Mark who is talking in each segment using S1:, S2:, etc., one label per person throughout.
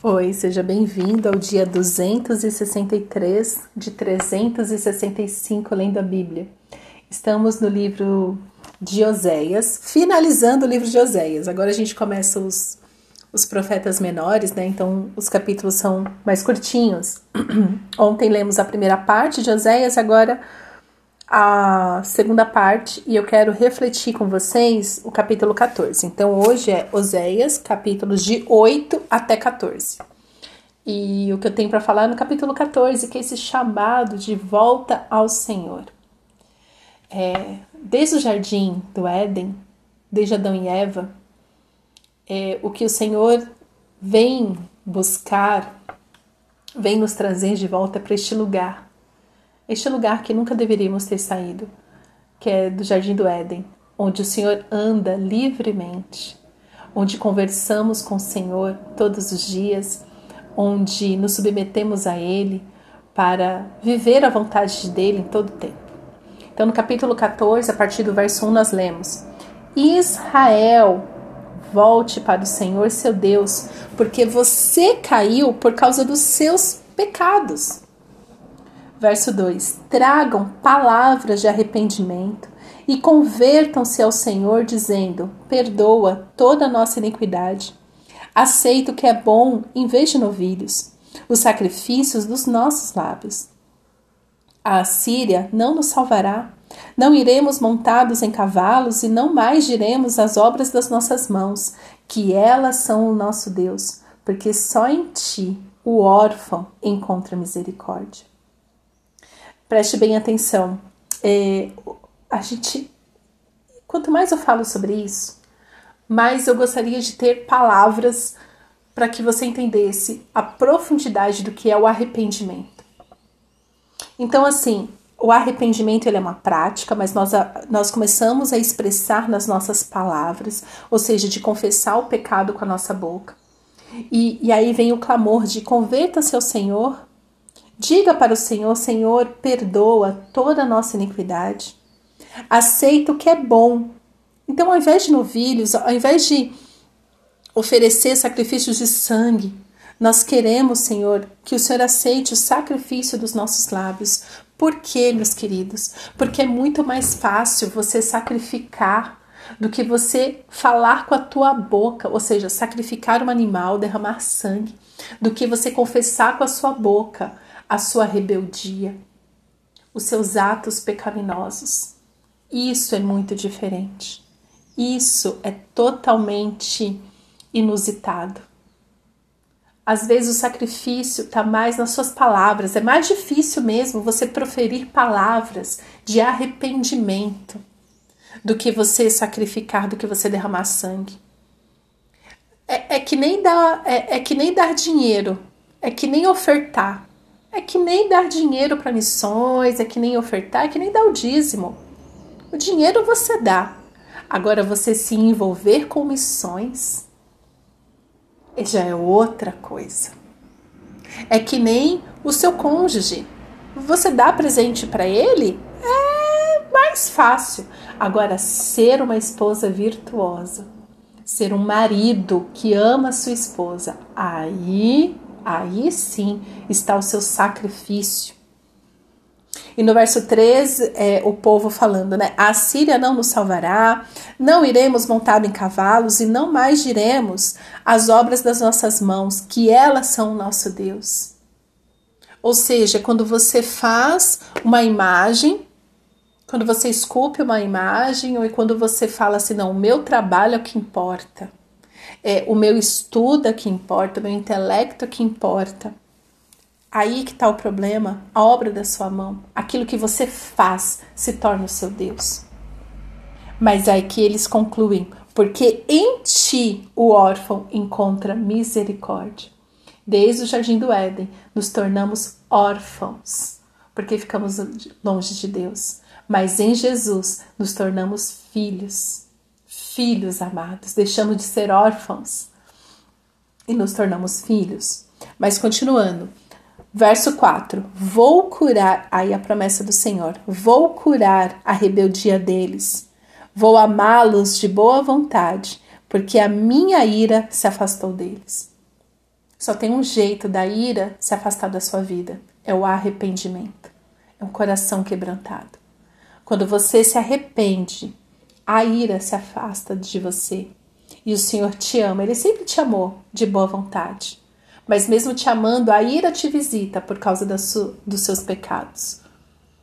S1: Oi, seja bem-vindo ao dia 263 de 365 lendo a Bíblia. Estamos no livro de Oséias, finalizando o livro de Oséias. Agora a gente começa os, os profetas menores, né? Então os capítulos são mais curtinhos. Ontem lemos a primeira parte de Oséias, agora a segunda parte e eu quero refletir com vocês o capítulo 14. Então hoje é Oséias, capítulos de 8 até 14. E o que eu tenho para falar é no capítulo 14, que é esse chamado de volta ao Senhor. É, desde o jardim do Éden, desde Adão e Eva, é, o que o Senhor vem buscar, vem nos trazer de volta para este lugar este lugar que nunca deveríamos ter saído, que é do Jardim do Éden, onde o Senhor anda livremente, onde conversamos com o Senhor todos os dias, onde nos submetemos a Ele para viver a vontade dele em todo o tempo. Então, no capítulo 14, a partir do verso 1, nós lemos: Israel, volte para o Senhor seu Deus, porque você caiu por causa dos seus pecados. Verso 2: Tragam palavras de arrependimento e convertam-se ao Senhor, dizendo: Perdoa toda a nossa iniquidade. Aceita o que é bom em vez de novilhos, os sacrifícios dos nossos lábios. A Assíria não nos salvará. Não iremos montados em cavalos e não mais diremos as obras das nossas mãos, que elas são o nosso Deus, porque só em ti o órfão encontra misericórdia. Preste bem atenção. É, a gente, quanto mais eu falo sobre isso, mais eu gostaria de ter palavras para que você entendesse a profundidade do que é o arrependimento. Então, assim, o arrependimento ele é uma prática, mas nós, nós começamos a expressar nas nossas palavras, ou seja, de confessar o pecado com a nossa boca. E, e aí vem o clamor de converta-se ao Senhor Diga para o Senhor: Senhor, perdoa toda a nossa iniquidade. Aceita o que é bom. Então, ao invés de novilhos, ao invés de oferecer sacrifícios de sangue, nós queremos, Senhor, que o Senhor aceite o sacrifício dos nossos lábios. Por quê, meus queridos? Porque é muito mais fácil você sacrificar do que você falar com a tua boca, ou seja, sacrificar um animal, derramar sangue, do que você confessar com a sua boca a sua rebeldia, os seus atos pecaminosos. Isso é muito diferente. Isso é totalmente inusitado. Às vezes o sacrifício está mais nas suas palavras, é mais difícil mesmo você proferir palavras de arrependimento do que você sacrificar, do que você derramar sangue. É, é que nem dar, é, é que nem dar dinheiro, é que nem ofertar. É que nem dar dinheiro para missões, é que nem ofertar, é que nem dar o dízimo. O dinheiro você dá. Agora você se envolver com missões já é outra coisa. É que nem o seu cônjuge. Você dá presente para ele é mais fácil. Agora ser uma esposa virtuosa, ser um marido que ama a sua esposa, aí aí sim está o seu sacrifício. E no verso 13, é, o povo falando, né? A Síria não nos salvará, não iremos montado em cavalos e não mais diremos as obras das nossas mãos, que elas são o nosso Deus. Ou seja, quando você faz uma imagem, quando você esculpe uma imagem, ou quando você fala assim, não, o meu trabalho é o que importa é, o meu estudo é que importa, o meu intelecto é que importa. Aí que está o problema, a obra da sua mão, aquilo que você faz se torna o seu Deus. Mas aí que eles concluem, porque em ti o órfão encontra misericórdia. Desde o jardim do Éden, nos tornamos órfãos, porque ficamos longe de Deus. Mas em Jesus nos tornamos filhos filhos amados, deixamos de ser órfãos e nos tornamos filhos. Mas continuando, verso 4: Vou curar, aí a promessa do Senhor, vou curar a rebeldia deles, vou amá-los de boa vontade, porque a minha ira se afastou deles. Só tem um jeito da ira se afastar da sua vida: é o arrependimento, é um coração quebrantado. Quando você se arrepende, a ira se afasta de você e o Senhor te ama. Ele sempre te amou de boa vontade. Mas mesmo te amando, a ira te visita por causa dos seus pecados.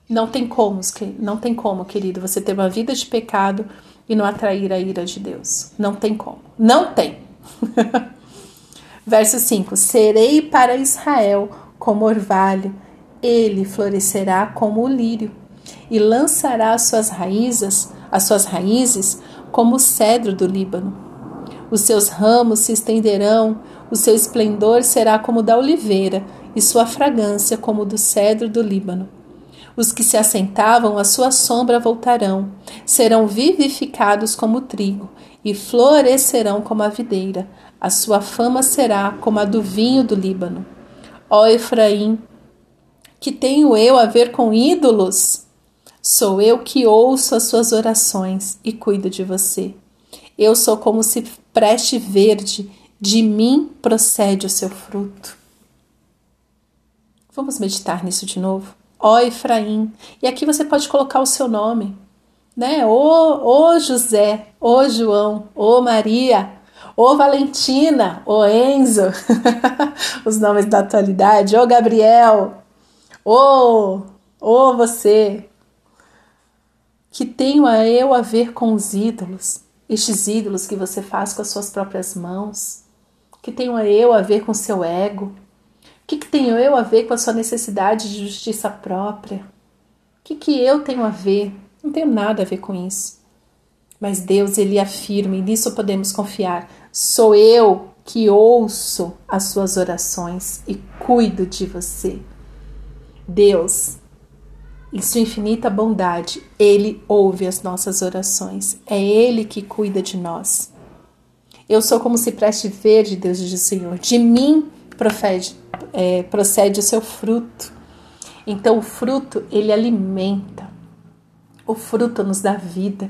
S1: Não tem como, não tem como, querido, você ter uma vida de pecado e não atrair a ira de Deus. Não tem como. Não tem. Verso 5: Serei para Israel como orvalho, ele florescerá como o lírio e lançará as suas raízes, as suas raízes como o cedro do Líbano. Os seus ramos se estenderão, o seu esplendor será como o da oliveira, e sua fragrância como o do cedro do Líbano. Os que se assentavam à sua sombra voltarão, serão vivificados como o trigo, e florescerão como a videira. A sua fama será como a do vinho do Líbano. Ó Efraim, que tenho eu a ver com ídolos? Sou eu que ouço as suas orações e cuido de você. Eu sou como se preste verde, de mim procede o seu fruto. Vamos meditar nisso de novo? Ó Efraim, e aqui você pode colocar o seu nome, né? Ô, ô José, ô João, ô Maria, ô Valentina, ô Enzo, os nomes da atualidade, ô Gabriel, ô, ô você, que tenho a eu a ver com os ídolos, estes ídolos que você faz com as suas próprias mãos, que tenho eu a ver com seu ego, o que, que tenho eu a ver com a sua necessidade de justiça própria? O que, que eu tenho a ver? Não tenho nada a ver com isso. Mas Deus, Ele afirma, e nisso podemos confiar: sou eu que ouço as suas orações e cuido de você. Deus, em sua infinita bondade, Ele ouve as nossas orações. É Ele que cuida de nós. Eu sou como se preste verde, Deus diz o Senhor. De mim procede, é, procede o seu fruto. Então, o fruto, ele alimenta. O fruto nos dá vida.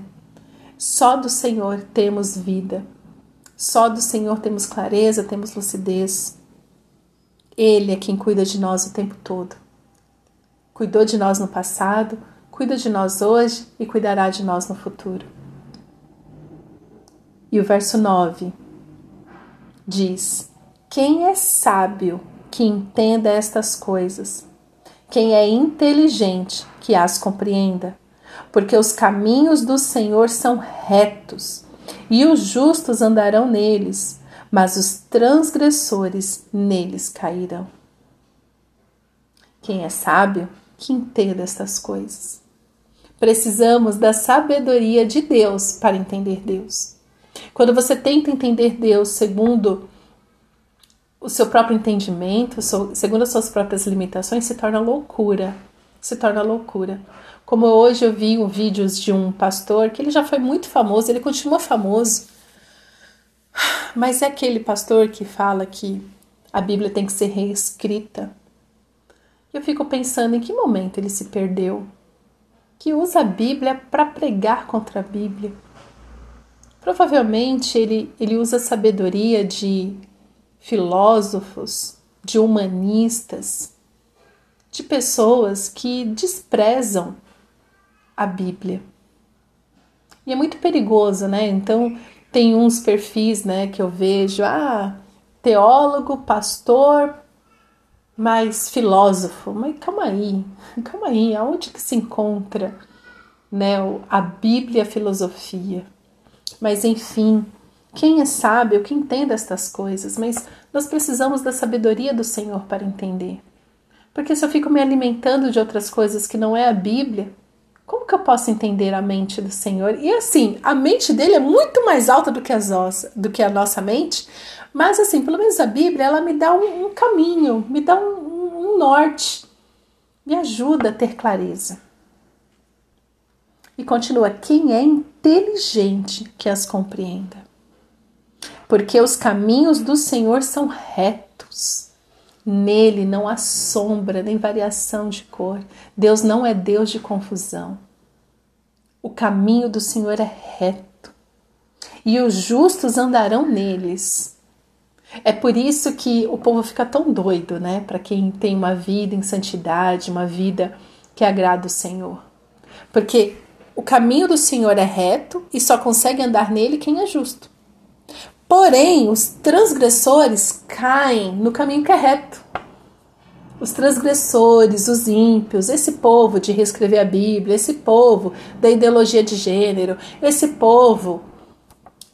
S1: Só do Senhor temos vida. Só do Senhor temos clareza, temos lucidez. Ele é quem cuida de nós o tempo todo. Cuidou de nós no passado, cuida de nós hoje e cuidará de nós no futuro. E o verso 9 diz: Quem é sábio que entenda estas coisas? Quem é inteligente que as compreenda? Porque os caminhos do Senhor são retos, e os justos andarão neles, mas os transgressores neles cairão. Quem é sábio que entenda estas coisas. Precisamos da sabedoria de Deus para entender Deus. Quando você tenta entender Deus segundo o seu próprio entendimento, segundo as suas próprias limitações, se torna loucura. Se torna loucura. Como hoje eu vi um vídeos de um pastor que ele já foi muito famoso, ele continua famoso, mas é aquele pastor que fala que a Bíblia tem que ser reescrita eu fico pensando em que momento ele se perdeu, que usa a Bíblia para pregar contra a Bíblia. Provavelmente ele, ele usa a sabedoria de filósofos, de humanistas, de pessoas que desprezam a Bíblia. E é muito perigoso, né? Então, tem uns perfis, né, que eu vejo, ah, teólogo, pastor, mais filósofo. Mas calma aí, calma aí, aonde que se encontra né, a Bíblia a filosofia? Mas enfim, quem é sábio, que entende estas coisas, mas nós precisamos da sabedoria do Senhor para entender. Porque se eu fico me alimentando de outras coisas que não é a Bíblia, como que eu posso entender a mente do Senhor? E assim, a mente dele é muito mais alta do que, as nossa, do que a nossa mente, mas assim, pelo menos a Bíblia, ela me dá um, um caminho, me dá um, um, norte, me ajuda a ter clareza. E continua: quem é inteligente que as compreenda? Porque os caminhos do Senhor são retos. Nele não há sombra nem variação de cor. Deus não é Deus de confusão. O caminho do Senhor é reto. E os justos andarão neles. É por isso que o povo fica tão doido, né? Para quem tem uma vida em santidade, uma vida que agrada o Senhor. Porque o caminho do Senhor é reto e só consegue andar nele quem é justo. Porém, os transgressores caem no caminho que é reto. Os transgressores, os ímpios, esse povo de reescrever a Bíblia, esse povo da ideologia de gênero, esse povo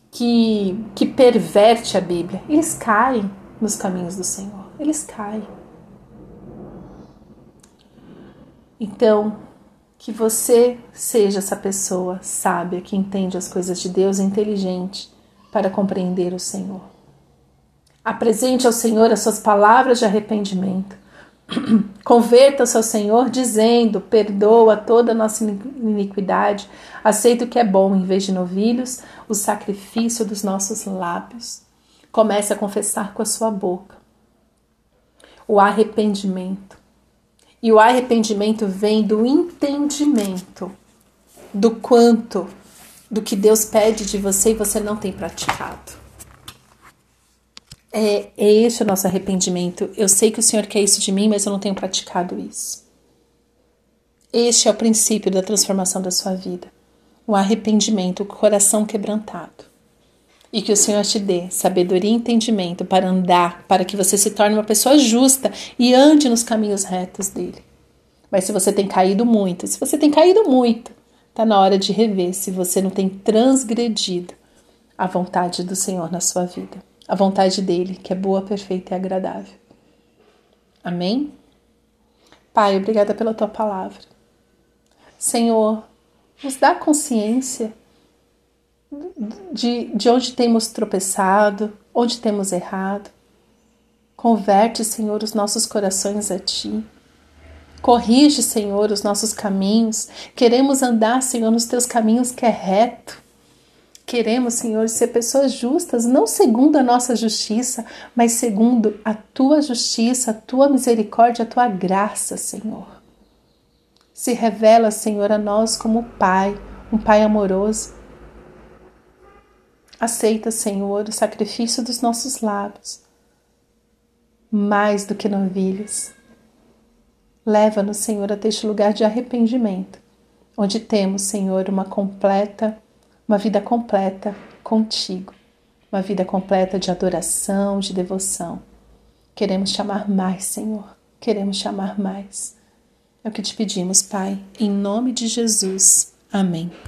S1: que, que perverte a Bíblia, eles caem nos caminhos do Senhor. Eles caem. Então, que você seja essa pessoa sábia que entende as coisas de Deus, inteligente para compreender o Senhor. Apresente ao Senhor as suas palavras de arrependimento. Converta-se ao Senhor dizendo: Perdoa toda a nossa iniquidade, aceita o que é bom em vez de novilhos, o sacrifício dos nossos lábios. Comece a confessar com a sua boca o arrependimento e o arrependimento vem do entendimento do quanto do que Deus pede de você e você não tem praticado. É, é esse o nosso arrependimento. Eu sei que o Senhor quer isso de mim, mas eu não tenho praticado isso. Este é o princípio da transformação da sua vida. O arrependimento, o coração quebrantado. E que o Senhor te dê sabedoria e entendimento para andar, para que você se torne uma pessoa justa e ande nos caminhos retos dele. Mas se você tem caído muito, se você tem caído muito, está na hora de rever se você não tem transgredido a vontade do Senhor na sua vida. A vontade dele, que é boa, perfeita e agradável. Amém? Pai, obrigada pela tua palavra. Senhor, nos dá consciência de, de onde temos tropeçado, onde temos errado. Converte, Senhor, os nossos corações a Ti. Corrige, Senhor, os nossos caminhos. Queremos andar, Senhor, nos Teus caminhos que é reto. Queremos, Senhor, ser pessoas justas, não segundo a nossa justiça, mas segundo a Tua justiça, a Tua misericórdia, a Tua graça, Senhor. Se revela, Senhor, a nós como Pai, um Pai amoroso Aceita, Senhor, o sacrifício dos nossos lábios, mais do que novilhos. Leva-nos, Senhor, até este lugar de arrependimento, onde temos, Senhor, uma completa, uma vida completa contigo, uma vida completa de adoração, de devoção. Queremos chamar mais, Senhor, queremos chamar mais. É o que te pedimos, Pai, em nome de Jesus. Amém.